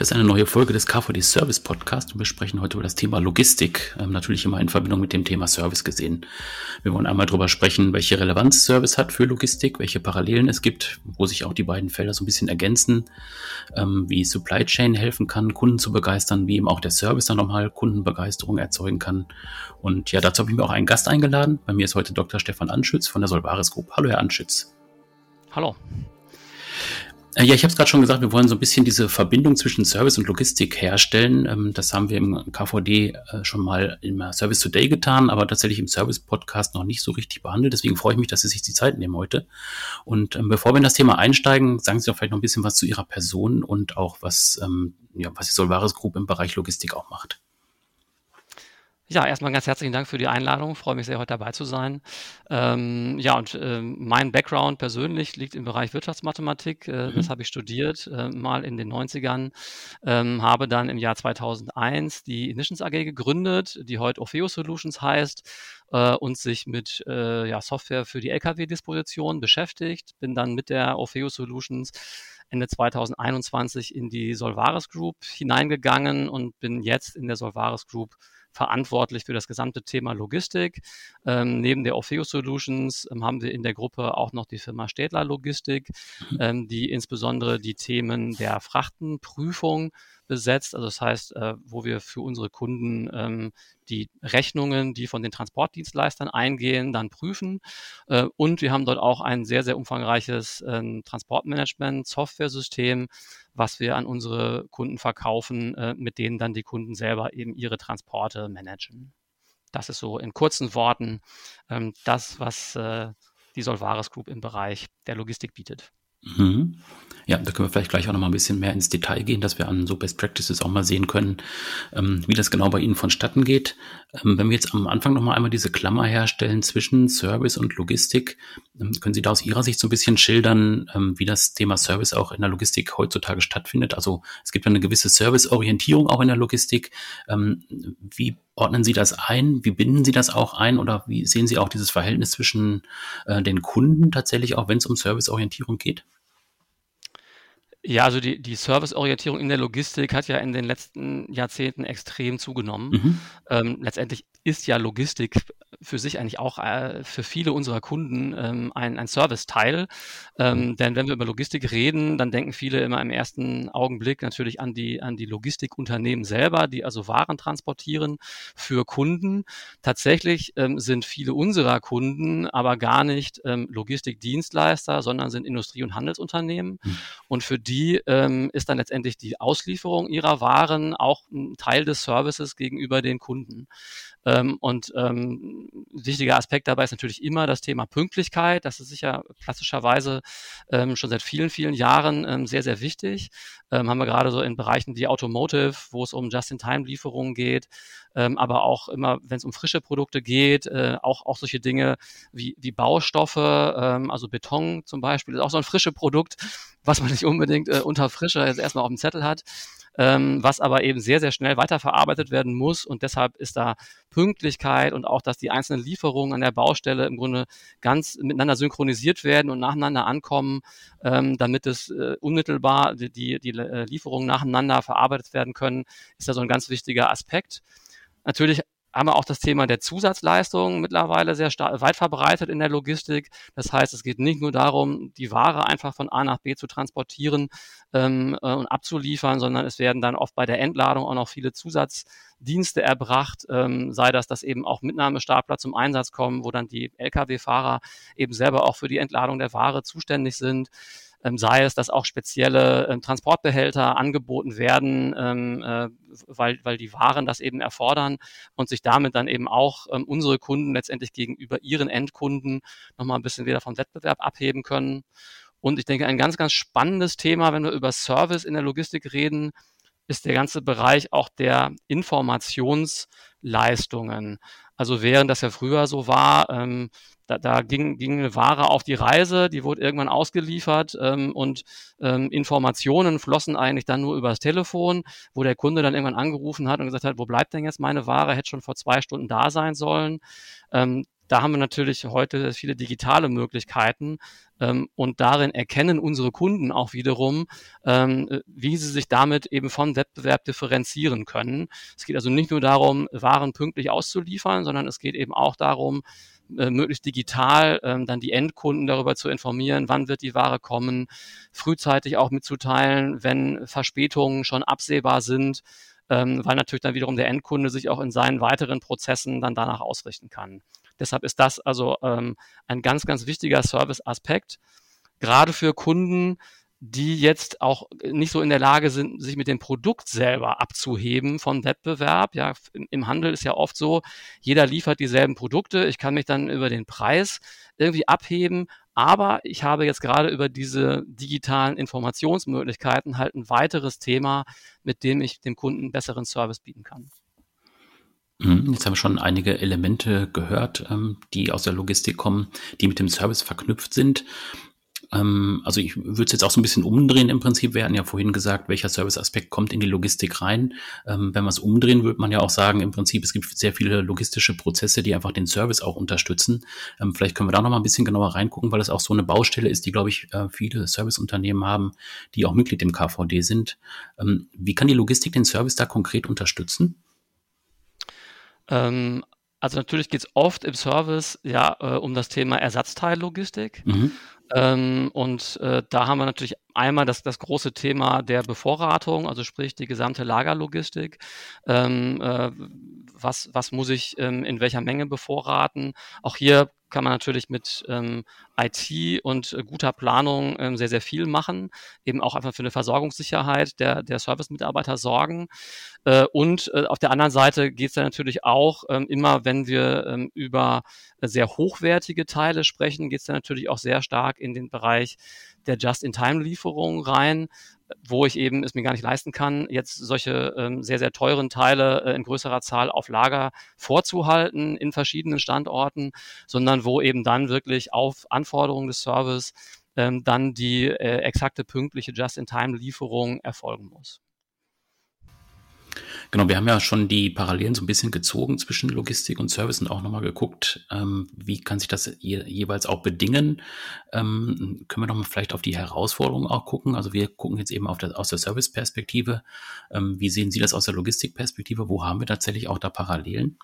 Das ist eine neue Folge des KVD Service Podcast und wir sprechen heute über das Thema Logistik, ähm, natürlich immer in Verbindung mit dem Thema Service gesehen. Wir wollen einmal darüber sprechen, welche Relevanz Service hat für Logistik, welche Parallelen es gibt, wo sich auch die beiden Felder so ein bisschen ergänzen, ähm, wie Supply Chain helfen kann, Kunden zu begeistern, wie eben auch der Service dann nochmal Kundenbegeisterung erzeugen kann. Und ja, dazu habe ich mir auch einen Gast eingeladen. Bei mir ist heute Dr. Stefan Anschütz von der Solvaris Group. Hallo, Herr Anschütz. Hallo. Äh, ja, ich habe es gerade schon gesagt, wir wollen so ein bisschen diese Verbindung zwischen Service und Logistik herstellen. Ähm, das haben wir im KVD äh, schon mal im Service Today getan, aber tatsächlich im Service-Podcast noch nicht so richtig behandelt. Deswegen freue ich mich, dass Sie sich die Zeit nehmen heute. Und ähm, bevor wir in das Thema einsteigen, sagen Sie doch vielleicht noch ein bisschen was zu Ihrer Person und auch was, ähm, ja, was die Solvaris Group im Bereich Logistik auch macht. Ja, erstmal ganz herzlichen Dank für die Einladung. Freue mich sehr, heute dabei zu sein. Ähm, ja, und ähm, mein Background persönlich liegt im Bereich Wirtschaftsmathematik. Äh, mhm. Das habe ich studiert, äh, mal in den 90ern. Ähm, habe dann im Jahr 2001 die Ignitions AG gegründet, die heute Orfeo Solutions heißt äh, und sich mit äh, ja, Software für die LKW-Disposition beschäftigt. Bin dann mit der Orfeo Solutions Ende 2021 in die Solvaris Group hineingegangen und bin jetzt in der Solvaris Group verantwortlich für das gesamte Thema Logistik. Ähm, neben der Orfeo Solutions ähm, haben wir in der Gruppe auch noch die Firma Städler Logistik, mhm. ähm, die insbesondere die Themen der Frachtenprüfung besetzt. Also das heißt, äh, wo wir für unsere Kunden ähm, die Rechnungen, die von den Transportdienstleistern eingehen, dann prüfen. Äh, und wir haben dort auch ein sehr, sehr umfangreiches äh, Transportmanagement-Software-System, was wir an unsere Kunden verkaufen, äh, mit denen dann die Kunden selber eben ihre Transporte managen. Das ist so in kurzen Worten ähm, das, was äh, die Solvaris Group im Bereich der Logistik bietet. Mhm. Ja, da können wir vielleicht gleich auch noch mal ein bisschen mehr ins Detail gehen, dass wir an so Best Practices auch mal sehen können, ähm, wie das genau bei Ihnen vonstatten geht. Ähm, wenn wir jetzt am Anfang noch mal einmal diese Klammer herstellen zwischen Service und Logistik, ähm, können Sie da aus Ihrer Sicht so ein bisschen schildern, ähm, wie das Thema Service auch in der Logistik heutzutage stattfindet? Also es gibt eine gewisse Serviceorientierung auch in der Logistik. Ähm, wie ordnen Sie das ein? Wie binden Sie das auch ein? Oder wie sehen Sie auch dieses Verhältnis zwischen äh, den Kunden tatsächlich, auch wenn es um Serviceorientierung geht? Ja, also die, die Serviceorientierung in der Logistik hat ja in den letzten Jahrzehnten extrem zugenommen. Mhm. Ähm, letztendlich ist ja Logistik für sich eigentlich auch äh, für viele unserer Kunden ähm, ein, ein Serviceteil. Ähm, denn wenn wir über Logistik reden, dann denken viele immer im ersten Augenblick natürlich an die, an die Logistikunternehmen selber, die also Waren transportieren für Kunden. Tatsächlich ähm, sind viele unserer Kunden aber gar nicht ähm, Logistikdienstleister, sondern sind Industrie- und Handelsunternehmen. Mhm. Und für die ähm, ist dann letztendlich die Auslieferung ihrer Waren auch ein Teil des Services gegenüber den Kunden. Ähm, und ähm, wichtiger Aspekt dabei ist natürlich immer das Thema Pünktlichkeit. Das ist sicher klassischerweise ähm, schon seit vielen, vielen Jahren ähm, sehr, sehr wichtig. Ähm, haben wir gerade so in Bereichen wie Automotive, wo es um Just-in-Time-Lieferungen geht, ähm, aber auch immer, wenn es um frische Produkte geht, äh, auch, auch solche Dinge wie, wie Baustoffe, ähm, also Beton zum Beispiel, ist auch so ein frisches Produkt, was man nicht unbedingt äh, unter Frische jetzt erstmal auf dem Zettel hat ähm, was aber eben sehr, sehr schnell weiterverarbeitet werden muss. Und deshalb ist da Pünktlichkeit und auch, dass die einzelnen Lieferungen an der Baustelle im Grunde ganz miteinander synchronisiert werden und nacheinander ankommen, ähm, damit es äh, unmittelbar die, die, die äh, Lieferungen nacheinander verarbeitet werden können, ist da so ein ganz wichtiger Aspekt. Natürlich haben wir auch das Thema der Zusatzleistungen mittlerweile sehr weit verbreitet in der Logistik. Das heißt, es geht nicht nur darum, die Ware einfach von A nach B zu transportieren ähm, äh, und abzuliefern, sondern es werden dann oft bei der Entladung auch noch viele Zusatzdienste erbracht, ähm, sei das, dass eben auch Mitnahmestapler zum Einsatz kommen, wo dann die Lkw-Fahrer eben selber auch für die Entladung der Ware zuständig sind sei es, dass auch spezielle ähm, Transportbehälter angeboten werden, ähm, äh, weil, weil die Waren das eben erfordern und sich damit dann eben auch ähm, unsere Kunden letztendlich gegenüber ihren Endkunden nochmal ein bisschen wieder vom Wettbewerb abheben können. Und ich denke, ein ganz, ganz spannendes Thema, wenn wir über Service in der Logistik reden, ist der ganze Bereich auch der Informationsleistungen. Also während das ja früher so war, ähm, da, da ging, ging eine Ware auf die Reise, die wurde irgendwann ausgeliefert ähm, und ähm, Informationen flossen eigentlich dann nur übers Telefon, wo der Kunde dann irgendwann angerufen hat und gesagt hat, wo bleibt denn jetzt meine Ware, hätte schon vor zwei Stunden da sein sollen. Ähm, da haben wir natürlich heute viele digitale Möglichkeiten ähm, und darin erkennen unsere Kunden auch wiederum, ähm, wie sie sich damit eben vom Wettbewerb differenzieren können. Es geht also nicht nur darum, Waren pünktlich auszuliefern, sondern es geht eben auch darum, äh, möglichst digital ähm, dann die Endkunden darüber zu informieren, wann wird die Ware kommen, frühzeitig auch mitzuteilen, wenn Verspätungen schon absehbar sind, ähm, weil natürlich dann wiederum der Endkunde sich auch in seinen weiteren Prozessen dann danach ausrichten kann. Deshalb ist das also ähm, ein ganz, ganz wichtiger Service-Aspekt, gerade für Kunden, die jetzt auch nicht so in der Lage sind, sich mit dem Produkt selber abzuheben von Wettbewerb. Ja, im Handel ist ja oft so, jeder liefert dieselben Produkte. Ich kann mich dann über den Preis irgendwie abheben. Aber ich habe jetzt gerade über diese digitalen Informationsmöglichkeiten halt ein weiteres Thema, mit dem ich dem Kunden besseren Service bieten kann. Mhm, jetzt haben wir schon einige Elemente gehört, ähm, die aus der Logistik kommen, die mit dem Service verknüpft sind. Ähm, also ich würde es jetzt auch so ein bisschen umdrehen im Prinzip. Wir hatten ja vorhin gesagt, welcher Serviceaspekt kommt in die Logistik rein. Ähm, wenn man es umdrehen, würde man ja auch sagen, im Prinzip, es gibt sehr viele logistische Prozesse, die einfach den Service auch unterstützen. vielleicht können wir da noch mal ein bisschen genauer reingucken, weil das auch so eine Baustelle ist, die, glaube ich, äh, viele Serviceunternehmen haben, die auch Mitglied im KVD sind. wie kann die Logistik den Service da konkret unterstützen? Ähm, also natürlich geht es oft im Service ja äh, um das Thema Ersatzteillogistik. Mhm. Ähm, und äh, da haben wir natürlich einmal das, das große Thema der Bevorratung, also sprich die gesamte Lagerlogistik. Ähm, äh, was, was muss ich ähm, in welcher Menge bevorraten? Auch hier kann man natürlich mit ähm, IT und äh, guter Planung ähm, sehr, sehr viel machen, eben auch einfach für eine Versorgungssicherheit der, der Service-Mitarbeiter sorgen. Äh, und äh, auf der anderen Seite geht es dann natürlich auch ähm, immer, wenn wir ähm, über sehr hochwertige Teile sprechen, geht es dann natürlich auch sehr stark in den Bereich der Just-in-Time-Lieferung rein, wo ich eben es mir gar nicht leisten kann, jetzt solche ähm, sehr, sehr teuren Teile äh, in größerer Zahl auf Lager vorzuhalten in verschiedenen Standorten, sondern wo eben dann wirklich auf Anforderungen des Service ähm, dann die äh, exakte pünktliche Just-in-Time-Lieferung erfolgen muss. Genau, wir haben ja schon die Parallelen so ein bisschen gezogen zwischen Logistik und Service und auch nochmal geguckt, ähm, wie kann sich das je, jeweils auch bedingen. Ähm, können wir nochmal vielleicht auf die Herausforderungen auch gucken? Also wir gucken jetzt eben der, aus der Service-Perspektive. Ähm, wie sehen Sie das aus der Logistik-Perspektive? Wo haben wir tatsächlich auch da Parallelen?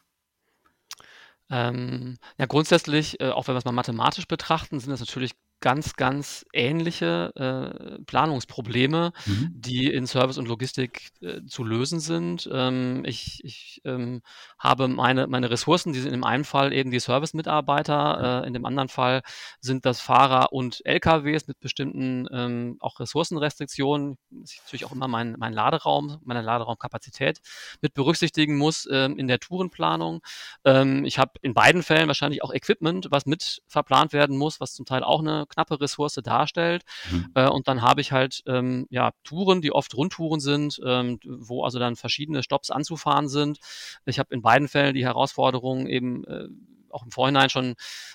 Ähm, ja, grundsätzlich, äh, auch wenn wir es mal mathematisch betrachten, sind das natürlich ganz, ganz ähnliche äh, Planungsprobleme, mhm. die in Service und Logistik äh, zu lösen sind. Ähm, ich ich ähm, habe meine, meine Ressourcen, die sind im einen Fall eben die Service-Mitarbeiter, äh, in dem anderen Fall sind das Fahrer und LKWs mit bestimmten ähm, auch Ressourcenrestriktionen. Ist natürlich auch immer mein, mein Laderaum, meine Laderaumkapazität mit berücksichtigen muss ähm, in der Tourenplanung. Ähm, ich habe in beiden Fällen wahrscheinlich auch Equipment, was mit verplant werden muss, was zum Teil auch eine knappe Ressource darstellt. Mhm. Äh, und dann habe ich halt ähm, ja, Touren, die oft Rundtouren sind, ähm, wo also dann verschiedene Stops anzufahren sind. Ich habe in beiden Fällen die Herausforderung eben äh, auch im Vorhinein schon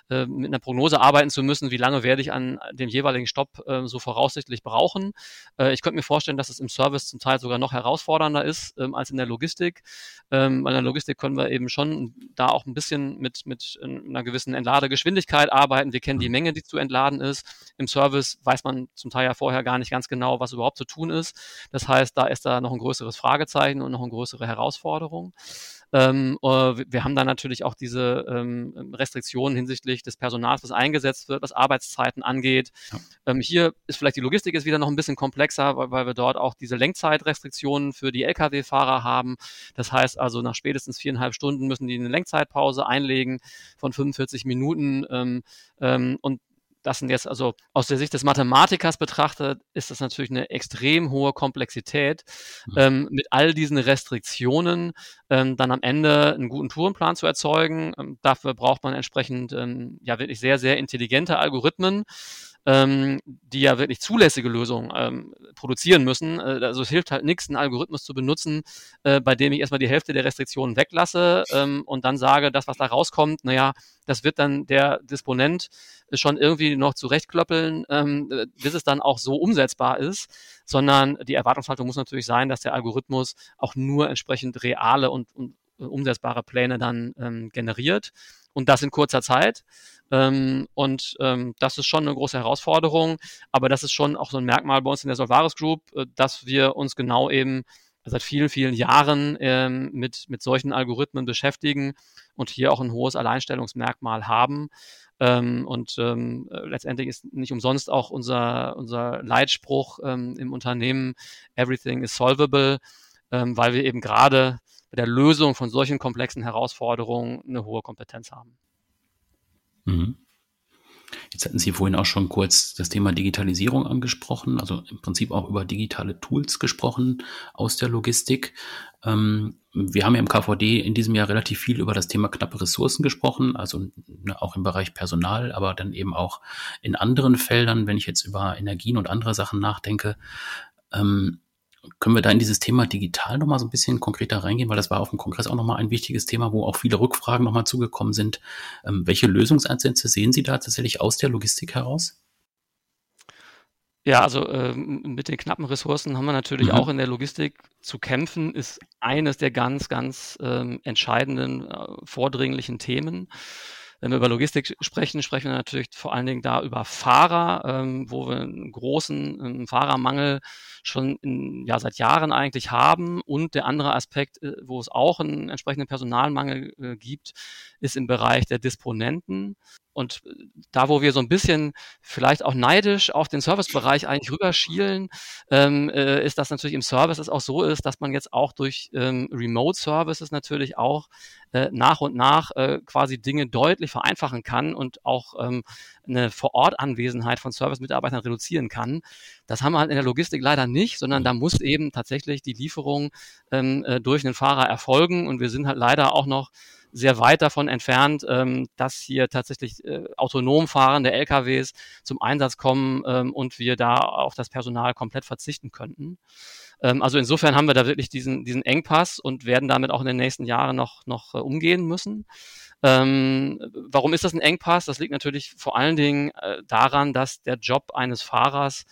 äh, mit einer Prognose arbeiten zu müssen, wie lange werde ich an dem jeweiligen Stopp äh, so voraussichtlich brauchen. Äh, ich könnte mir vorstellen, dass es im Service zum Teil sogar noch herausfordernder ist ähm, als in der Logistik. Ähm, in der Logistik können wir eben schon da auch ein bisschen mit, mit einer gewissen Entladegeschwindigkeit arbeiten. Wir kennen die mhm. Menge, die zu entladen ist. Im Service weiß man zum Teil ja vorher gar nicht ganz genau, was überhaupt zu tun ist. Das heißt, da ist da noch ein größeres Fragezeichen und noch eine größere Herausforderung. Ähm, äh, wir haben dann natürlich auch diese ähm, Restriktionen hinsichtlich des Personals, was eingesetzt wird, was Arbeitszeiten angeht. Ja. Ähm, hier ist vielleicht die Logistik ist wieder noch ein bisschen komplexer, weil, weil wir dort auch diese Lenkzeitrestriktionen für die Lkw-Fahrer haben. Das heißt also, nach spätestens viereinhalb Stunden müssen die eine Lenkzeitpause einlegen von 45 Minuten. Ähm, ähm, und das sind jetzt also aus der Sicht des Mathematikers betrachtet, ist das natürlich eine extrem hohe Komplexität, mhm. ähm, mit all diesen Restriktionen ähm, dann am Ende einen guten Tourenplan zu erzeugen. Ähm, dafür braucht man entsprechend ähm, ja wirklich sehr, sehr intelligente Algorithmen. Ähm, die ja wirklich zulässige Lösungen ähm, produzieren müssen. Äh, also es hilft halt nichts, einen Algorithmus zu benutzen, äh, bei dem ich erstmal die Hälfte der Restriktionen weglasse ähm, und dann sage, das, was da rauskommt, naja, das wird dann der Disponent schon irgendwie noch zurechtklöppeln, ähm, bis es dann auch so umsetzbar ist, sondern die Erwartungshaltung muss natürlich sein, dass der Algorithmus auch nur entsprechend reale und, und umsetzbare Pläne dann ähm, generiert und das in kurzer Zeit. Ähm, und ähm, das ist schon eine große Herausforderung, aber das ist schon auch so ein Merkmal bei uns in der Solvaris Group, äh, dass wir uns genau eben seit vielen, vielen Jahren ähm, mit, mit solchen Algorithmen beschäftigen und hier auch ein hohes Alleinstellungsmerkmal haben. Ähm, und ähm, letztendlich ist nicht umsonst auch unser, unser Leitspruch ähm, im Unternehmen Everything is solvable, ähm, weil wir eben gerade bei der Lösung von solchen komplexen Herausforderungen eine hohe Kompetenz haben. Mhm. Jetzt hatten Sie vorhin auch schon kurz das Thema Digitalisierung angesprochen, also im Prinzip auch über digitale Tools gesprochen aus der Logistik. Ähm, wir haben ja im KVD in diesem Jahr relativ viel über das Thema knappe Ressourcen gesprochen, also ne, auch im Bereich Personal, aber dann eben auch in anderen Feldern, wenn ich jetzt über Energien und andere Sachen nachdenke. Ähm, können wir da in dieses Thema digital nochmal so ein bisschen konkreter reingehen, weil das war auf dem Kongress auch nochmal ein wichtiges Thema, wo auch viele Rückfragen nochmal zugekommen sind. Ähm, welche Lösungsansätze sehen Sie da tatsächlich aus der Logistik heraus? Ja, also ähm, mit den knappen Ressourcen haben wir natürlich mhm. auch in der Logistik zu kämpfen, ist eines der ganz, ganz ähm, entscheidenden, äh, vordringlichen Themen. Wenn wir über Logistik sprechen, sprechen wir natürlich vor allen Dingen da über Fahrer, ähm, wo wir einen großen ähm, Fahrermangel schon in, ja, seit Jahren eigentlich haben. Und der andere Aspekt, äh, wo es auch einen entsprechenden Personalmangel äh, gibt, ist im Bereich der Disponenten. Und äh, da, wo wir so ein bisschen vielleicht auch neidisch auf den Servicebereich eigentlich rüberschielen, ähm, äh, ist das natürlich im Service es auch so ist, dass man jetzt auch durch ähm, Remote Services natürlich auch äh, nach und nach äh, quasi Dinge deutlich vereinfachen kann und auch ähm, eine Vorortanwesenheit von Service-Mitarbeitern reduzieren kann. Das haben wir halt in der Logistik leider nicht, sondern da muss eben tatsächlich die Lieferung ähm, äh, durch einen Fahrer erfolgen und wir sind halt leider auch noch sehr weit davon entfernt, ähm, dass hier tatsächlich äh, autonom fahrende LKWs zum Einsatz kommen ähm, und wir da auf das Personal komplett verzichten könnten. Ähm, also insofern haben wir da wirklich diesen, diesen Engpass und werden damit auch in den nächsten Jahren noch, noch äh, umgehen müssen. Ähm, warum ist das ein Engpass? Das liegt natürlich vor allen Dingen äh, daran, dass der Job eines Fahrers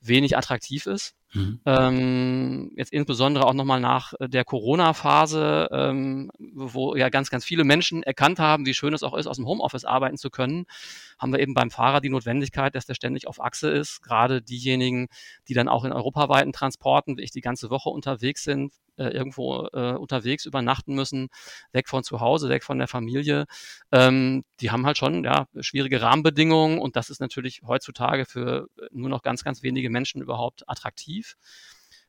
wenig attraktiv ist. Mhm. Ähm, jetzt insbesondere auch nochmal nach äh, der Corona-Phase, ähm, wo ja ganz, ganz viele Menschen erkannt haben, wie schön es auch ist, aus dem Homeoffice arbeiten zu können, haben wir eben beim Fahrer die Notwendigkeit, dass der ständig auf Achse ist. Gerade diejenigen, die dann auch in europaweiten Transporten, wie ich die ganze Woche unterwegs sind, äh, irgendwo äh, unterwegs übernachten müssen, weg von zu Hause, weg von der Familie, ähm, die haben halt schon ja, schwierige Rahmenbedingungen und das ist natürlich heutzutage für nur noch ganz, ganz wenige Menschen überhaupt attraktiv.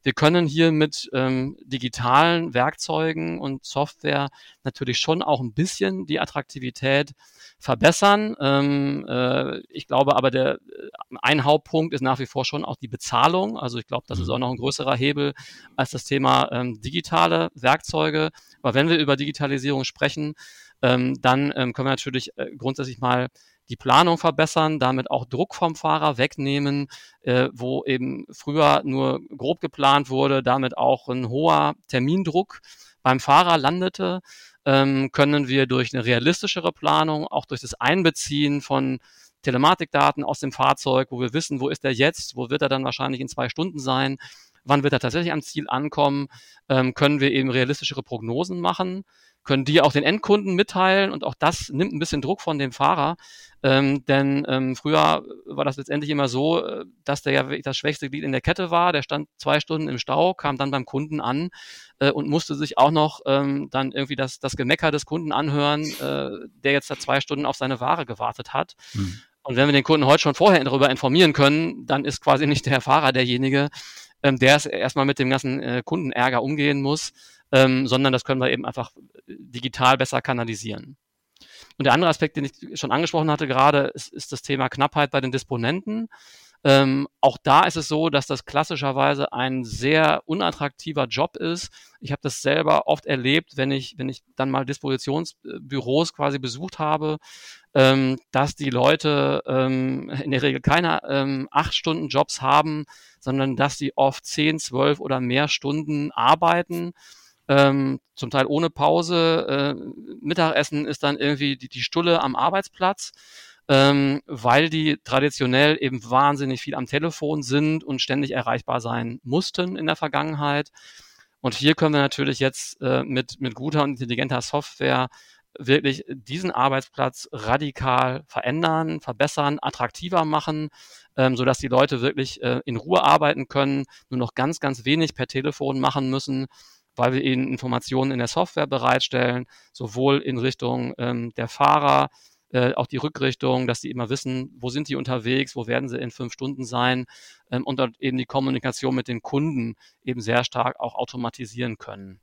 Wir können hier mit ähm, digitalen Werkzeugen und Software natürlich schon auch ein bisschen die Attraktivität verbessern. Ähm, äh, ich glaube aber, der äh, ein Hauptpunkt ist nach wie vor schon auch die Bezahlung. Also ich glaube, das ist mhm. auch noch ein größerer Hebel als das Thema ähm, digitale Werkzeuge. Aber wenn wir über Digitalisierung sprechen, ähm, dann ähm, können wir natürlich äh, grundsätzlich mal die Planung verbessern, damit auch Druck vom Fahrer wegnehmen, äh, wo eben früher nur grob geplant wurde, damit auch ein hoher Termindruck beim Fahrer landete, ähm, können wir durch eine realistischere Planung, auch durch das Einbeziehen von Telematikdaten aus dem Fahrzeug, wo wir wissen, wo ist er jetzt, wo wird er dann wahrscheinlich in zwei Stunden sein, wann wird er tatsächlich am Ziel ankommen, ähm, können wir eben realistischere Prognosen machen können die auch den Endkunden mitteilen und auch das nimmt ein bisschen Druck von dem Fahrer. Ähm, denn ähm, früher war das letztendlich immer so, äh, dass der ja das schwächste Glied in der Kette war. Der stand zwei Stunden im Stau, kam dann beim Kunden an äh, und musste sich auch noch ähm, dann irgendwie das, das Gemecker des Kunden anhören, äh, der jetzt da zwei Stunden auf seine Ware gewartet hat. Mhm. Und wenn wir den Kunden heute schon vorher darüber informieren können, dann ist quasi nicht der Fahrer derjenige, ähm, der es erstmal mit dem ganzen äh, Kundenärger umgehen muss, ähm, sondern das können wir eben einfach digital besser kanalisieren. Und der andere Aspekt, den ich schon angesprochen hatte gerade, ist, ist das Thema Knappheit bei den Disponenten. Ähm, auch da ist es so, dass das klassischerweise ein sehr unattraktiver Job ist. Ich habe das selber oft erlebt, wenn ich, wenn ich dann mal Dispositionsbüros quasi besucht habe, ähm, dass die Leute ähm, in der Regel keine ähm, acht Stunden Jobs haben, sondern dass sie oft zehn, zwölf oder mehr Stunden arbeiten. Ähm, zum Teil ohne Pause. Äh, Mittagessen ist dann irgendwie die, die Stulle am Arbeitsplatz ähm, weil die traditionell eben wahnsinnig viel am Telefon sind und ständig erreichbar sein mussten in der Vergangenheit. Und hier können wir natürlich jetzt äh, mit, mit guter und intelligenter Software wirklich diesen Arbeitsplatz radikal verändern, verbessern, attraktiver machen, ähm, sodass die Leute wirklich äh, in Ruhe arbeiten können, nur noch ganz, ganz wenig per Telefon machen müssen, weil wir ihnen Informationen in der Software bereitstellen, sowohl in Richtung ähm, der Fahrer, äh, auch die Rückrichtung, dass die immer wissen, wo sind die unterwegs, wo werden sie in fünf Stunden sein ähm, und dort eben die Kommunikation mit den Kunden eben sehr stark auch automatisieren können.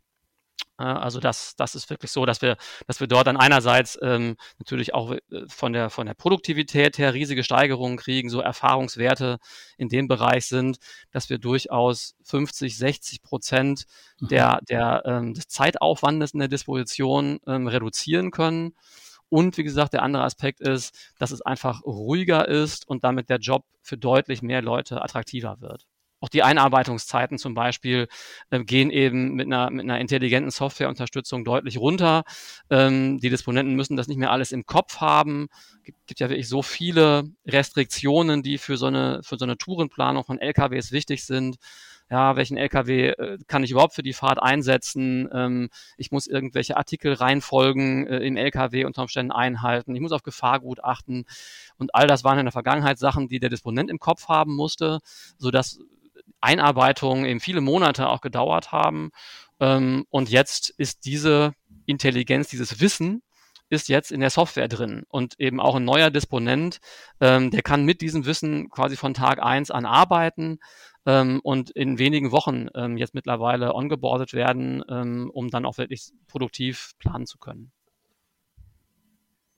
Also das, das ist wirklich so, dass wir, dass wir dort dann einerseits ähm, natürlich auch äh, von der, von der Produktivität her riesige Steigerungen kriegen, so Erfahrungswerte in dem Bereich sind, dass wir durchaus 50, 60 Prozent mhm. der, der, ähm, des Zeitaufwandes in der Disposition ähm, reduzieren können. Und wie gesagt, der andere Aspekt ist, dass es einfach ruhiger ist und damit der Job für deutlich mehr Leute attraktiver wird. Auch die Einarbeitungszeiten zum Beispiel äh, gehen eben mit einer, mit einer intelligenten Softwareunterstützung deutlich runter. Ähm, die Disponenten müssen das nicht mehr alles im Kopf haben. Es gibt, gibt ja wirklich so viele Restriktionen, die für so eine, für so eine Tourenplanung von LKWs wichtig sind ja, welchen LKW äh, kann ich überhaupt für die Fahrt einsetzen? Ähm, ich muss irgendwelche Artikel reinfolgen äh, im LKW unter Umständen einhalten. Ich muss auf Gefahrgut achten. Und all das waren in der Vergangenheit Sachen, die der Disponent im Kopf haben musste, sodass Einarbeitungen eben viele Monate auch gedauert haben. Ähm, und jetzt ist diese Intelligenz, dieses Wissen, ist jetzt in der Software drin und eben auch ein neuer Disponent, ähm, der kann mit diesem Wissen quasi von Tag eins an arbeiten ähm, und in wenigen Wochen ähm, jetzt mittlerweile ongeboardet werden, ähm, um dann auch wirklich produktiv planen zu können.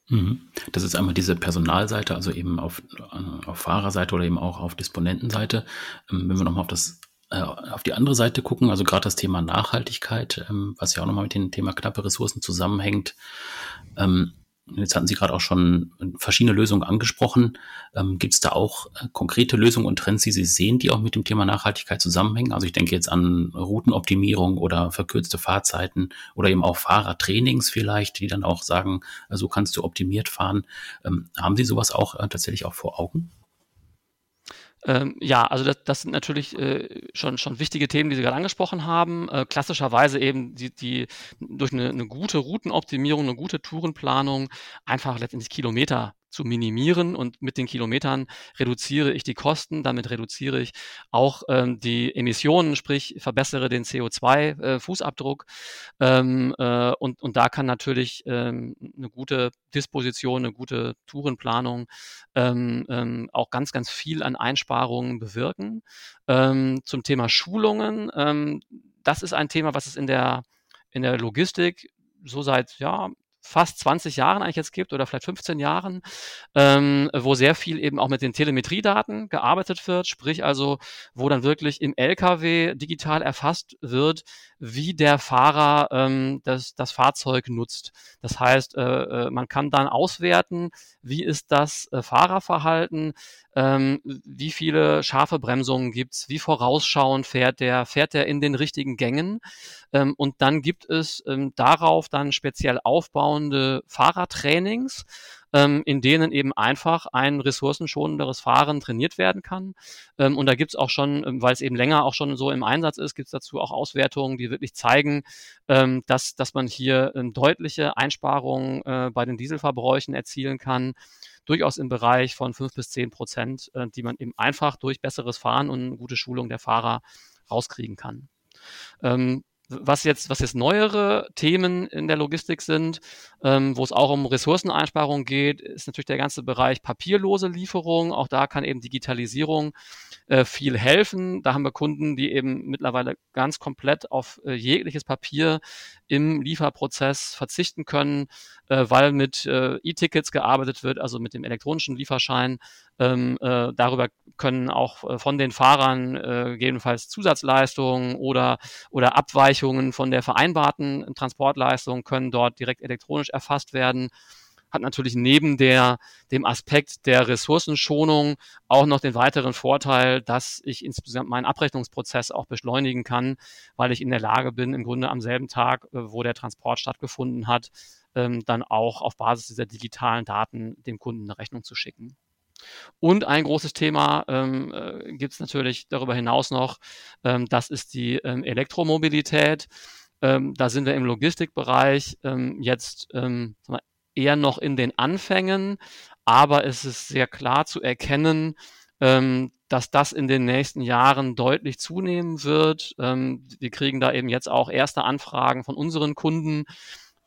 Mhm. Das ist einmal diese Personalseite, also eben auf, äh, auf Fahrerseite oder eben auch auf Disponentenseite. Ähm, wenn wir nochmal auf das äh, auf die andere Seite gucken, also gerade das Thema Nachhaltigkeit, ähm, was ja auch nochmal mit dem Thema knappe Ressourcen zusammenhängt. Jetzt hatten Sie gerade auch schon verschiedene Lösungen angesprochen. Ähm, Gibt es da auch äh, konkrete Lösungen und Trends, die Sie sehen, die auch mit dem Thema Nachhaltigkeit zusammenhängen? Also ich denke jetzt an Routenoptimierung oder verkürzte Fahrzeiten oder eben auch Fahrertrainings vielleicht, die dann auch sagen, äh, so kannst du optimiert fahren. Ähm, haben Sie sowas auch äh, tatsächlich auch vor Augen? Ähm, ja, also das, das sind natürlich äh, schon, schon wichtige Themen, die Sie gerade angesprochen haben. Äh, klassischerweise eben die, die durch eine, eine gute Routenoptimierung, eine gute Tourenplanung einfach letztendlich Kilometer zu minimieren und mit den Kilometern reduziere ich die Kosten, damit reduziere ich auch ähm, die Emissionen, sprich verbessere den CO2-Fußabdruck äh, ähm, äh, und, und da kann natürlich ähm, eine gute Disposition, eine gute Tourenplanung ähm, ähm, auch ganz, ganz viel an Einsparungen bewirken. Ähm, zum Thema Schulungen, das ist ein Thema, was es in der in der Logistik so seit ja fast 20 Jahren eigentlich jetzt gibt oder vielleicht 15 Jahren, ähm, wo sehr viel eben auch mit den Telemetriedaten gearbeitet wird, sprich also, wo dann wirklich im LKW digital erfasst wird, wie der Fahrer ähm, das, das Fahrzeug nutzt. Das heißt, äh, äh man kann dann auswerten, wie ist das äh, Fahrerverhalten, ähm, wie viele scharfe Bremsungen gibt's, wie vorausschauend fährt der, fährt der in den richtigen Gängen. Ähm, und dann gibt es ähm, darauf dann speziell aufbauende Fahrertrainings, ähm, in denen eben einfach ein ressourcenschonenderes Fahren trainiert werden kann. Ähm, und da gibt's auch schon, ähm, weil es eben länger auch schon so im Einsatz ist, gibt's dazu auch Auswertungen, die wirklich zeigen, ähm, dass, dass man hier ähm, deutliche Einsparungen äh, bei den Dieselverbräuchen erzielen kann durchaus im Bereich von fünf bis zehn Prozent, äh, die man eben einfach durch besseres Fahren und gute Schulung der Fahrer rauskriegen kann. Ähm, was jetzt, was jetzt neuere Themen in der Logistik sind, ähm, wo es auch um Ressourceneinsparungen geht, ist natürlich der ganze Bereich papierlose Lieferung. Auch da kann eben Digitalisierung äh, viel helfen. Da haben wir Kunden, die eben mittlerweile ganz komplett auf äh, jegliches Papier im Lieferprozess verzichten können, äh, weil mit äh, E-Tickets gearbeitet wird, also mit dem elektronischen Lieferschein, Ähm, äh, darüber können auch äh, von den Fahrern äh, gegebenenfalls Zusatzleistungen oder, oder Abweichungen von der vereinbarten Transportleistung können dort direkt elektronisch erfasst werden hat natürlich neben der, dem Aspekt der Ressourcenschonung auch noch den weiteren Vorteil, dass ich insgesamt meinen Abrechnungsprozess auch beschleunigen kann, weil ich in der Lage bin, im Grunde am selben Tag, äh, wo der Transport stattgefunden hat, ähm, dann auch auf Basis dieser digitalen Daten dem Kunden eine Rechnung zu schicken. Und ein großes Thema ähm, äh, gibt es natürlich darüber hinaus noch, ähm, das ist die ähm, Elektromobilität. Ähm, da sind wir im Logistikbereich ähm, jetzt ähm, eher noch in den Anfängen, aber es ist sehr klar zu erkennen, ähm, dass das in den nächsten Jahren deutlich zunehmen wird. Ähm, wir kriegen da eben jetzt auch erste Anfragen von unseren Kunden,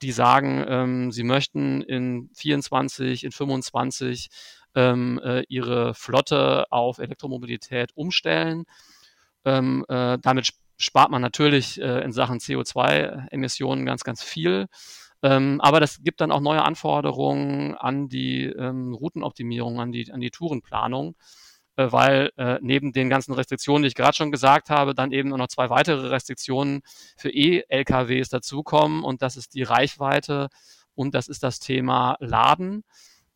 die sagen, ähm, sie möchten in 24, in 25 ähm, äh, ihre Flotte auf Elektromobilität umstellen. Ähm, äh, damit spart man natürlich äh, in Sachen CO2-Emissionen ganz, ganz viel. Ähm, aber das gibt dann auch neue Anforderungen an die ähm, Routenoptimierung, an die, an die Tourenplanung, äh, weil äh, neben den ganzen Restriktionen, die ich gerade schon gesagt habe, dann eben noch zwei weitere Restriktionen für E-LKWs dazukommen und das ist die Reichweite und das ist das Thema Laden.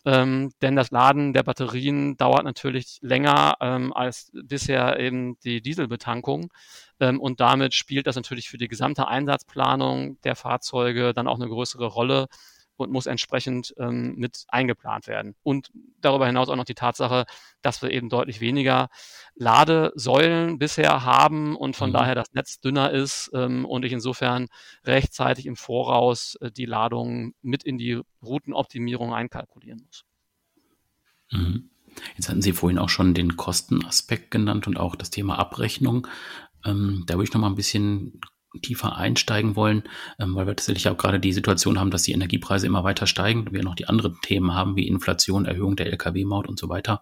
Ähm, denn das Laden der Batterien dauert natürlich länger ähm, als bisher eben die Dieselbetankung. Ähm, und damit spielt das natürlich für die gesamte Einsatzplanung der Fahrzeuge dann auch eine größere Rolle und muss entsprechend ähm, mit eingeplant werden. Und darüber hinaus auch noch die Tatsache, dass wir eben deutlich weniger Ladesäulen bisher haben und von mhm. daher das Netz dünner ist ähm, und ich insofern rechtzeitig im Voraus äh, die Ladung mit in die Routenoptimierung einkalkulieren muss. Mhm. Jetzt hatten Sie vorhin auch schon den Kostenaspekt genannt und auch das Thema Abrechnung. Ähm, da würde ich noch mal ein bisschen tiefer einsteigen wollen, ähm, weil wir tatsächlich auch gerade die Situation haben, dass die Energiepreise immer weiter steigen. Wir noch die anderen Themen haben, wie Inflation, Erhöhung der Lkw-Maut und so weiter.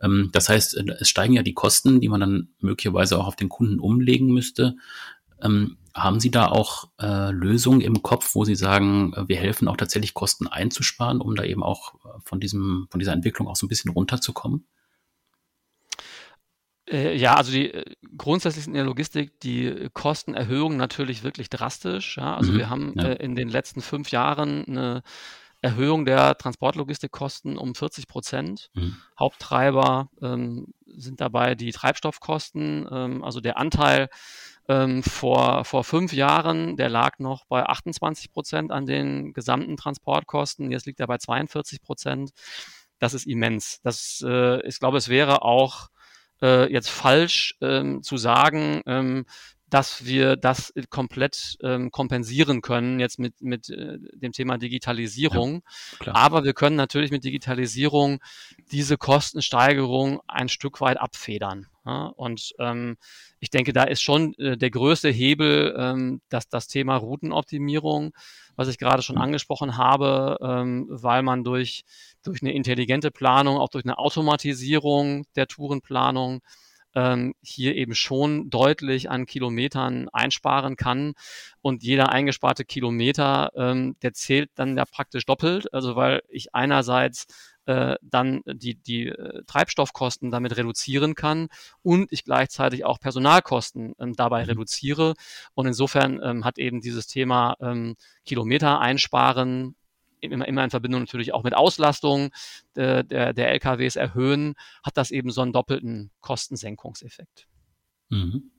Ähm, das heißt, äh, es steigen ja die Kosten, die man dann möglicherweise auch auf den Kunden umlegen müsste. Ähm, haben Sie da auch äh, Lösungen im Kopf, wo Sie sagen, äh, wir helfen auch tatsächlich Kosten einzusparen, um da eben auch von diesem, von dieser Entwicklung auch so ein bisschen runterzukommen? Äh, ja, also die äh, grundsätzlich in der Logistik die Kostenerhöhung natürlich wirklich drastisch. Ja? Also mhm, wir haben ja. äh, in den letzten fünf Jahren eine Erhöhung der Transportlogistikkosten um 40 Prozent. Mhm. Haupttreiber ähm, sind dabei die Treibstoffkosten. Ähm, also der Anteil ähm, vor, vor fünf Jahren, der lag noch bei 28 Prozent an den gesamten Transportkosten. Jetzt liegt er bei 42 Prozent. Das ist immens. Das, äh, ich glaube, es wäre auch äh, jetzt falsch ähm, zu sagen, ähm, dass wir das komplett ähm, kompensieren können jetzt mit, mit äh, dem Thema Digitalisierung. Ja, Aber wir können natürlich mit Digitalisierung diese Kostensteigerung ein Stück weit abfedern. Ja? Und ähm, ich denke, da ist schon äh, der größte Hebel ähm, dass das Thema Routenoptimierung, was ich gerade schon angesprochen habe, ähm, weil man durch, durch eine intelligente Planung, auch durch eine Automatisierung der Tourenplanung ähm, hier eben schon deutlich an Kilometern einsparen kann. Und jeder eingesparte Kilometer, ähm, der zählt dann ja praktisch doppelt. Also weil ich einerseits äh, dann die, die äh, Treibstoffkosten damit reduzieren kann und ich gleichzeitig auch Personalkosten ähm, dabei mhm. reduziere. Und insofern ähm, hat eben dieses Thema ähm, Kilometer einsparen immer, immer in Verbindung natürlich auch mit Auslastung äh, der, der LKWs erhöhen, hat das eben so einen doppelten Kostensenkungseffekt. Mhm.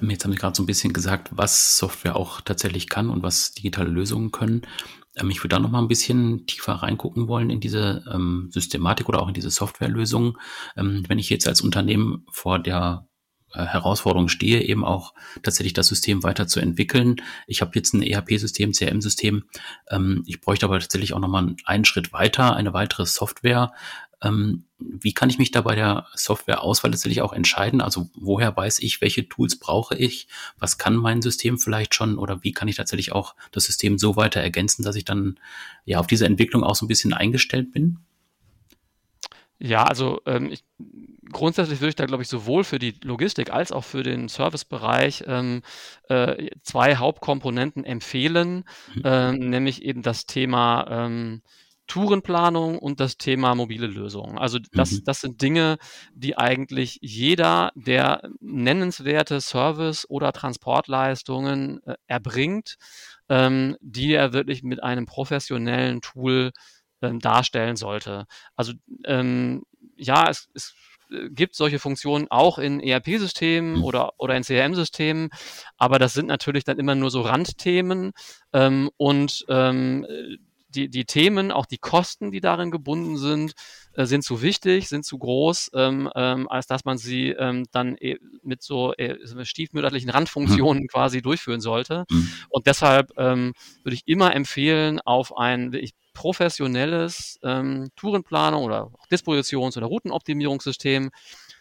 Ähm, jetzt haben Sie gerade so ein bisschen gesagt, was Software auch tatsächlich kann und was digitale Lösungen können. Ähm, ich würde da noch mal ein bisschen tiefer reingucken wollen in diese ähm, Systematik oder auch in diese Softwarelösungen. Wenn ich jetzt als Unternehmen vor der Herausforderung stehe, eben auch tatsächlich das System weiterzuentwickeln. Ich habe jetzt ein ERP-System, CRM-System. Ähm, ich bräuchte aber tatsächlich auch nochmal einen Schritt weiter, eine weitere Software. Ähm, wie kann ich mich da bei der Softwareauswahl tatsächlich auch entscheiden? Also woher weiß ich, welche Tools brauche ich? Was kann mein System vielleicht schon? Oder wie kann ich tatsächlich auch das System so weiter ergänzen, dass ich dann ja auf diese Entwicklung auch so ein bisschen eingestellt bin? Ja, also ähm, ich, grundsätzlich würde ich da, glaube ich, sowohl für die Logistik als auch für den Servicebereich ähm, äh, zwei Hauptkomponenten empfehlen, mhm. ähm, nämlich eben das Thema ähm, Tourenplanung und das Thema mobile Lösungen. Also das, mhm. das sind Dinge, die eigentlich jeder, der nennenswerte Service- oder Transportleistungen äh, erbringt, ähm, die er wirklich mit einem professionellen Tool ähm, darstellen sollte. Also ähm, ja, es, es äh, gibt solche Funktionen auch in ERP-Systemen mhm. oder, oder in CRM-Systemen, aber das sind natürlich dann immer nur so Randthemen ähm, und ähm, die, die Themen, auch die Kosten, die darin gebunden sind, äh, sind zu wichtig, sind zu groß, ähm, ähm, als dass man sie ähm, dann e mit so äh, stiefmütterlichen Randfunktionen mhm. quasi durchführen sollte. Mhm. Und deshalb ähm, würde ich immer empfehlen, auf ein wirklich professionelles ähm, Tourenplanung oder Dispositions- oder Routenoptimierungssystem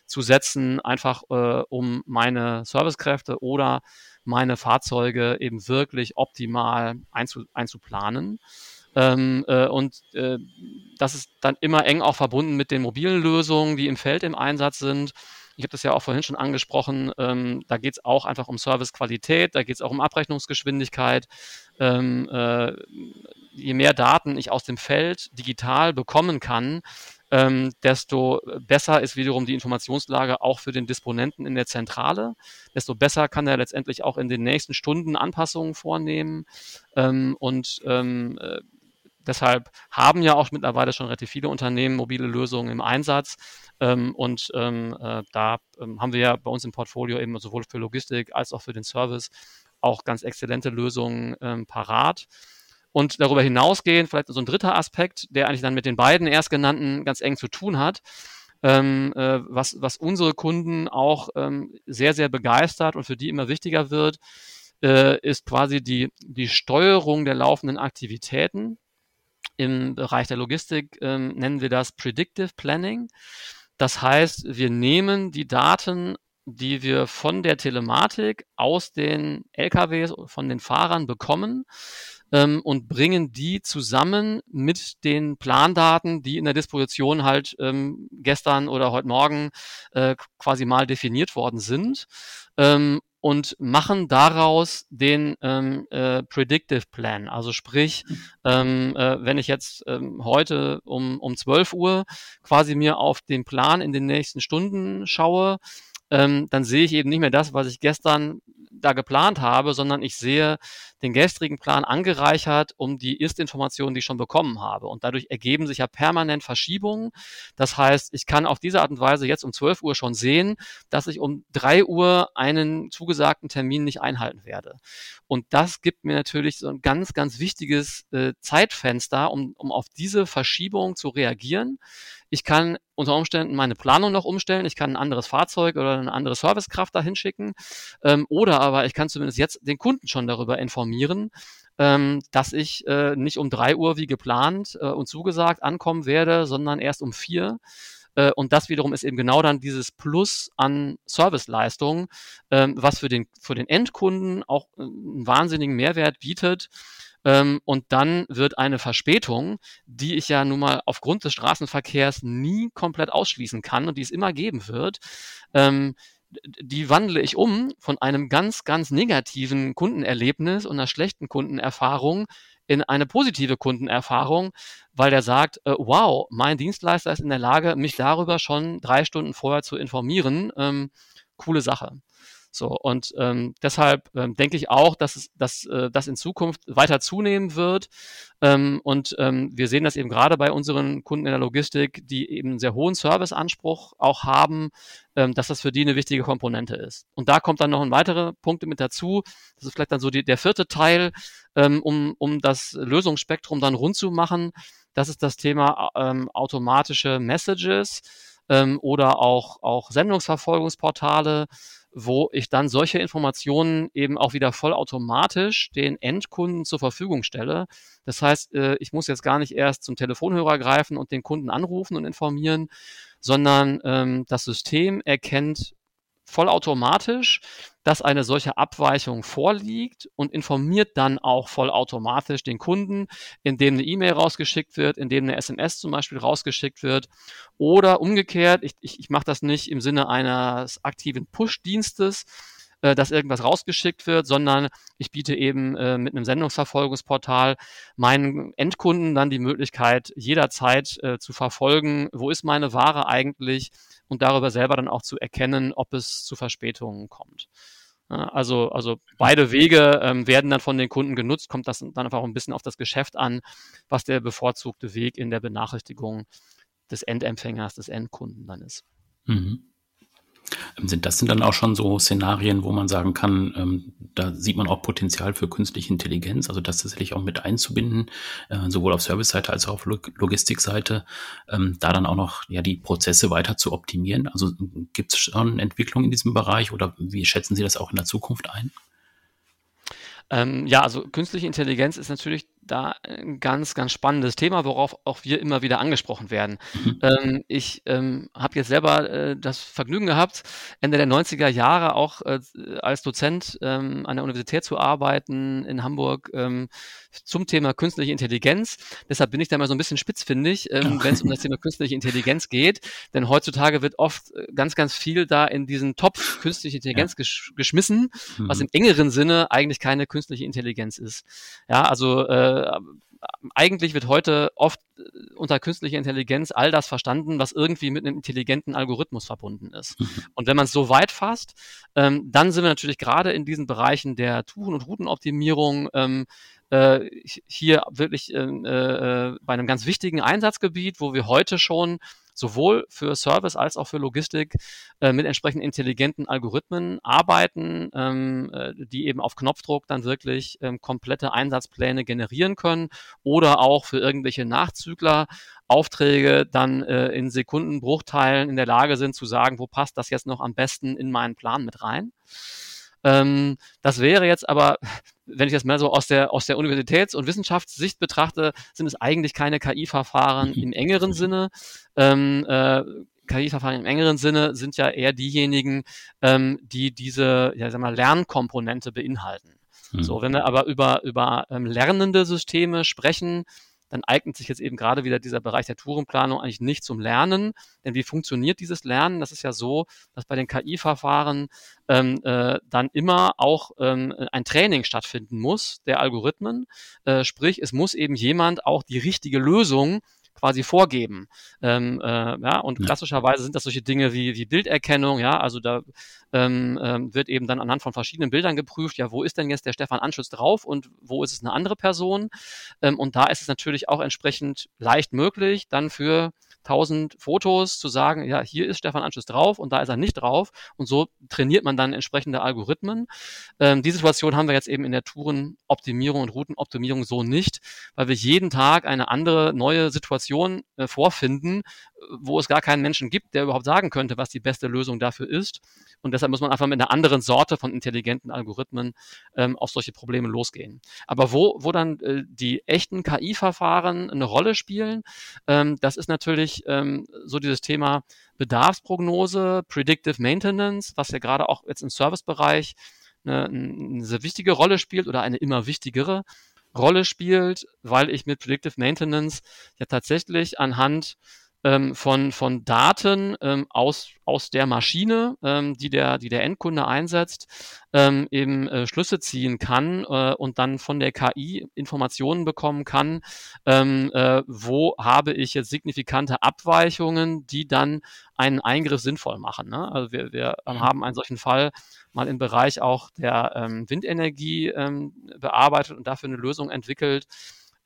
zu setzen, einfach äh, um meine Servicekräfte oder meine Fahrzeuge eben wirklich optimal einzu, einzuplanen. Ähm, äh, und äh, das ist dann immer eng auch verbunden mit den mobilen Lösungen, die im Feld im Einsatz sind. Ich habe das ja auch vorhin schon angesprochen. Ähm, da geht es auch einfach um Servicequalität, da geht es auch um Abrechnungsgeschwindigkeit. Ähm, äh, je mehr Daten ich aus dem Feld digital bekommen kann, ähm, desto besser ist wiederum die Informationslage auch für den Disponenten in der Zentrale. Desto besser kann er letztendlich auch in den nächsten Stunden Anpassungen vornehmen. Ähm, und ähm, äh, deshalb haben ja auch mittlerweile schon relativ viele Unternehmen mobile Lösungen im Einsatz. Ähm, und ähm, äh, da ähm, haben wir ja bei uns im Portfolio eben sowohl für Logistik als auch für den Service auch ganz exzellente Lösungen ähm, parat. Und darüber hinausgehend, vielleicht so ein dritter Aspekt, der eigentlich dann mit den beiden erstgenannten ganz eng zu tun hat, ähm, äh, was, was unsere Kunden auch ähm, sehr, sehr begeistert und für die immer wichtiger wird, äh, ist quasi die, die Steuerung der laufenden Aktivitäten. Im Bereich der Logistik ähm, nennen wir das Predictive Planning. Das heißt, wir nehmen die Daten, die wir von der Telematik aus den LKWs, von den Fahrern bekommen, ähm, und bringen die zusammen mit den Plandaten, die in der Disposition halt ähm, gestern oder heute Morgen äh, quasi mal definiert worden sind. Ähm, und machen daraus den ähm, äh, Predictive Plan. Also sprich, ähm, äh, wenn ich jetzt ähm, heute um, um 12 Uhr quasi mir auf den Plan in den nächsten Stunden schaue, ähm, dann sehe ich eben nicht mehr das, was ich gestern da geplant habe, sondern ich sehe den gestrigen Plan angereichert um die Ist-Informationen, die ich schon bekommen habe. Und dadurch ergeben sich ja permanent Verschiebungen. Das heißt, ich kann auf diese Art und Weise jetzt um 12 Uhr schon sehen, dass ich um 3 Uhr einen zugesagten Termin nicht einhalten werde. Und das gibt mir natürlich so ein ganz, ganz wichtiges äh, Zeitfenster, um, um auf diese Verschiebung zu reagieren. Ich kann unter Umständen meine Planung noch umstellen. Ich kann ein anderes Fahrzeug oder eine andere Servicekraft dahin schicken. Ähm, oder aber ich kann zumindest jetzt den Kunden schon darüber informieren, ähm, dass ich äh, nicht um drei Uhr wie geplant äh, und zugesagt ankommen werde, sondern erst um vier. Äh, und das wiederum ist eben genau dann dieses Plus an Serviceleistung, ähm, was für den, für den Endkunden auch äh, einen wahnsinnigen Mehrwert bietet. Ähm, und dann wird eine Verspätung, die ich ja nun mal aufgrund des Straßenverkehrs nie komplett ausschließen kann und die es immer geben wird, ähm, die wandle ich um von einem ganz, ganz negativen Kundenerlebnis und einer schlechten Kundenerfahrung in eine positive Kundenerfahrung, weil der sagt, äh, wow, mein Dienstleister ist in der Lage, mich darüber schon drei Stunden vorher zu informieren. Ähm, coole Sache. So, und ähm, deshalb ähm, denke ich auch, dass es, dass äh, das in Zukunft weiter zunehmen wird. Ähm, und ähm, wir sehen das eben gerade bei unseren Kunden in der Logistik, die eben einen sehr hohen Serviceanspruch auch haben, ähm, dass das für die eine wichtige Komponente ist. Und da kommt dann noch ein weitere Punkte mit dazu. Das ist vielleicht dann so die, der vierte Teil, ähm, um, um das Lösungsspektrum dann rund zu machen. Das ist das Thema ähm, automatische Messages ähm, oder auch, auch Sendungsverfolgungsportale wo ich dann solche Informationen eben auch wieder vollautomatisch den Endkunden zur Verfügung stelle. Das heißt, äh, ich muss jetzt gar nicht erst zum Telefonhörer greifen und den Kunden anrufen und informieren, sondern ähm, das System erkennt vollautomatisch, dass eine solche Abweichung vorliegt und informiert dann auch vollautomatisch den Kunden, indem eine E-Mail rausgeschickt wird, indem eine SMS zum Beispiel rausgeschickt wird. Oder umgekehrt, ich, ich, ich mache das nicht im Sinne eines aktiven Push-Dienstes, äh, dass irgendwas rausgeschickt wird, sondern ich biete eben äh, mit einem Sendungsverfolgungsportal meinen Endkunden dann die Möglichkeit, jederzeit äh, zu verfolgen, wo ist meine Ware eigentlich und darüber selber dann auch zu erkennen, ob es zu Verspätungen kommt. Also, also beide Wege ähm, werden dann von den Kunden genutzt, kommt das dann einfach ein bisschen auf das Geschäft an, was der bevorzugte Weg in der Benachrichtigung des Endempfängers, des Endkunden dann ist. Mhm. Ähm, sind das sind dann auch schon so Szenarien, wo man sagen kann, ähm, da sieht man auch Potenzial für künstliche Intelligenz, also das tatsächlich auch mit einzubinden, äh, sowohl auf Service-Seite als auch auf Log Logistikseite, ähm, da dann auch noch ja die Prozesse weiter zu optimieren. Also gibt es schon Entwicklung in diesem Bereich oder wie schätzen Sie das auch in der Zukunft ein? Ähm, ja, also künstliche Intelligenz ist natürlich da ein ganz, ganz spannendes Thema, worauf auch wir immer wieder angesprochen werden. Mhm. Ähm, ich ähm, habe jetzt selber äh, das Vergnügen gehabt, Ende der 90er Jahre auch äh, als Dozent ähm, an der Universität zu arbeiten in Hamburg ähm, zum Thema künstliche Intelligenz. Deshalb bin ich da mal so ein bisschen spitzfindig, ähm, wenn es um das Thema künstliche Intelligenz geht. Denn heutzutage wird oft äh, ganz, ganz viel da in diesen Topf künstliche Intelligenz ja. gesch geschmissen, mhm. was im engeren Sinne eigentlich keine künstliche Intelligenz ist. Ja, also äh, äh, eigentlich wird heute oft äh, unter künstlicher Intelligenz all das verstanden, was irgendwie mit einem intelligenten Algorithmus verbunden ist. Mhm. Und wenn man es so weit fasst, ähm, dann sind wir natürlich gerade in diesen Bereichen der Touren- und Routenoptimierung ähm, äh, hier wirklich äh, äh, bei einem ganz wichtigen Einsatzgebiet, wo wir heute schon sowohl für Service als auch für Logistik äh, mit entsprechend intelligenten Algorithmen arbeiten, ähm, äh, die eben auf Knopfdruck dann wirklich ähm, komplette Einsatzpläne generieren können oder auch für irgendwelche Nachzügler Aufträge dann äh, in Sekundenbruchteilen in der Lage sind zu sagen, wo passt das jetzt noch am besten in meinen Plan mit rein. Ähm, das wäre jetzt aber, wenn ich das mal so aus der, aus der Universitäts- und Wissenschaftssicht betrachte, sind es eigentlich keine KI-Verfahren mhm. im engeren Sinne. Ähm, äh, KI-Verfahren im engeren Sinne sind ja eher diejenigen, ähm, die diese ja, sag mal, Lernkomponente beinhalten. Mhm. So, wenn wir aber über, über ähm, lernende Systeme sprechen, dann eignet sich jetzt eben gerade wieder dieser Bereich der Tourenplanung eigentlich nicht zum Lernen. Denn wie funktioniert dieses Lernen? Das ist ja so, dass bei den KI-Verfahren ähm, äh, dann immer auch ähm, ein Training stattfinden muss der Algorithmen. Äh, sprich, es muss eben jemand auch die richtige Lösung quasi vorgeben. Ähm, äh, ja, und ja. klassischerweise sind das solche Dinge wie, wie Bilderkennung, ja, also da ähm, ähm, wird eben dann anhand von verschiedenen Bildern geprüft, ja, wo ist denn jetzt der Stefan Anschütz drauf und wo ist es eine andere Person? Ähm, und da ist es natürlich auch entsprechend leicht möglich, dann für 1000 Fotos zu sagen, ja, hier ist Stefan Anschluss drauf und da ist er nicht drauf. Und so trainiert man dann entsprechende Algorithmen. Ähm, die Situation haben wir jetzt eben in der Tourenoptimierung und Routenoptimierung so nicht, weil wir jeden Tag eine andere neue Situation äh, vorfinden, wo es gar keinen Menschen gibt, der überhaupt sagen könnte, was die beste Lösung dafür ist. Und deshalb muss man einfach mit einer anderen Sorte von intelligenten Algorithmen ähm, auf solche Probleme losgehen. Aber wo, wo dann äh, die echten KI-Verfahren eine Rolle spielen, ähm, das ist natürlich ähm, so dieses Thema Bedarfsprognose, Predictive Maintenance, was ja gerade auch jetzt im Servicebereich eine, eine sehr wichtige Rolle spielt oder eine immer wichtigere Rolle spielt, weil ich mit Predictive Maintenance ja tatsächlich anhand ähm, von, von Daten ähm, aus, aus der Maschine, ähm, die, der, die der Endkunde einsetzt, ähm, eben äh, Schlüsse ziehen kann äh, und dann von der KI Informationen bekommen kann, ähm, äh, wo habe ich jetzt signifikante Abweichungen, die dann einen Eingriff sinnvoll machen. Ne? Also wir, wir ähm, haben einen solchen Fall mal im Bereich auch der ähm, Windenergie ähm, bearbeitet und dafür eine Lösung entwickelt,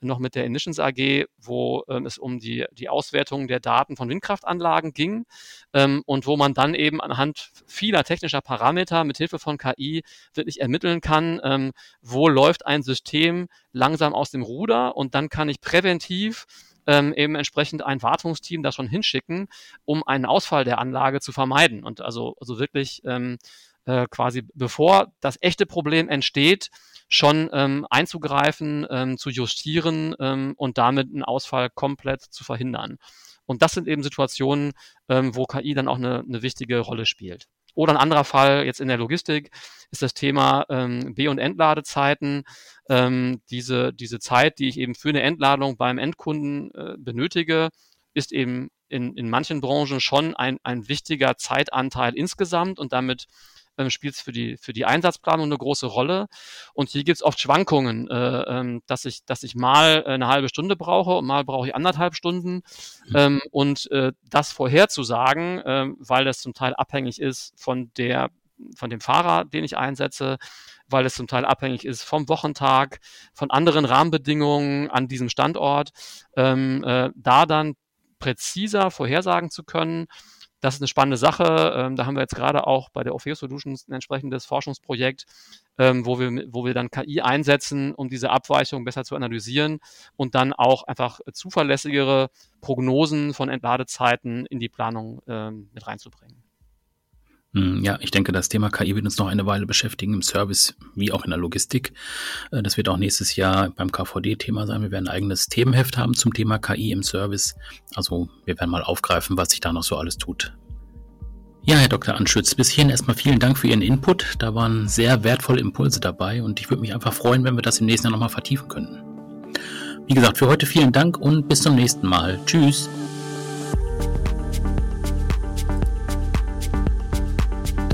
noch mit der Emissions AG, wo ähm, es um die, die Auswertung der Daten von Windkraftanlagen ging ähm, und wo man dann eben anhand vieler technischer Parameter mit Hilfe von KI wirklich ermitteln kann, ähm, wo läuft ein System langsam aus dem Ruder und dann kann ich präventiv ähm, eben entsprechend ein Wartungsteam da schon hinschicken, um einen Ausfall der Anlage zu vermeiden. Und also, also wirklich ähm, äh, quasi bevor das echte Problem entsteht, schon ähm, einzugreifen, ähm, zu justieren ähm, und damit einen Ausfall komplett zu verhindern. Und das sind eben Situationen, ähm, wo KI dann auch eine, eine wichtige Rolle spielt. Oder ein anderer Fall jetzt in der Logistik ist das Thema ähm, B- und Entladezeiten. Ähm, diese, diese Zeit, die ich eben für eine Entladung beim Endkunden äh, benötige, ist eben in, in manchen Branchen schon ein, ein wichtiger Zeitanteil insgesamt und damit ähm, spielt es für die, für die Einsatzplanung eine große Rolle. Und hier gibt es oft Schwankungen, äh, ähm, dass, ich, dass ich mal eine halbe Stunde brauche und mal brauche ich anderthalb Stunden. Mhm. Ähm, und äh, das vorherzusagen, äh, weil das zum Teil abhängig ist von der von dem Fahrer, den ich einsetze, weil es zum Teil abhängig ist vom Wochentag, von anderen Rahmenbedingungen an diesem Standort, ähm, äh, da dann präziser vorhersagen zu können, das ist eine spannende Sache. Ähm, da haben wir jetzt gerade auch bei der Orfeo Solutions ein entsprechendes Forschungsprojekt, ähm, wo, wir, wo wir dann KI einsetzen, um diese Abweichung besser zu analysieren und dann auch einfach zuverlässigere Prognosen von Entladezeiten in die Planung ähm, mit reinzubringen. Hm, ja, ich denke, das Thema KI wird uns noch eine Weile beschäftigen im Service wie auch in der Logistik. Äh, das wird auch nächstes Jahr beim KVD Thema sein. Wir werden ein eigenes Themenheft haben zum Thema KI im Service. Also wir werden mal aufgreifen, was sich da noch so alles tut. Ja, Herr Dr. Anschütz, bis hierhin erstmal vielen Dank für Ihren Input. Da waren sehr wertvolle Impulse dabei und ich würde mich einfach freuen, wenn wir das im nächsten Jahr nochmal vertiefen könnten. Wie gesagt, für heute vielen Dank und bis zum nächsten Mal. Tschüss.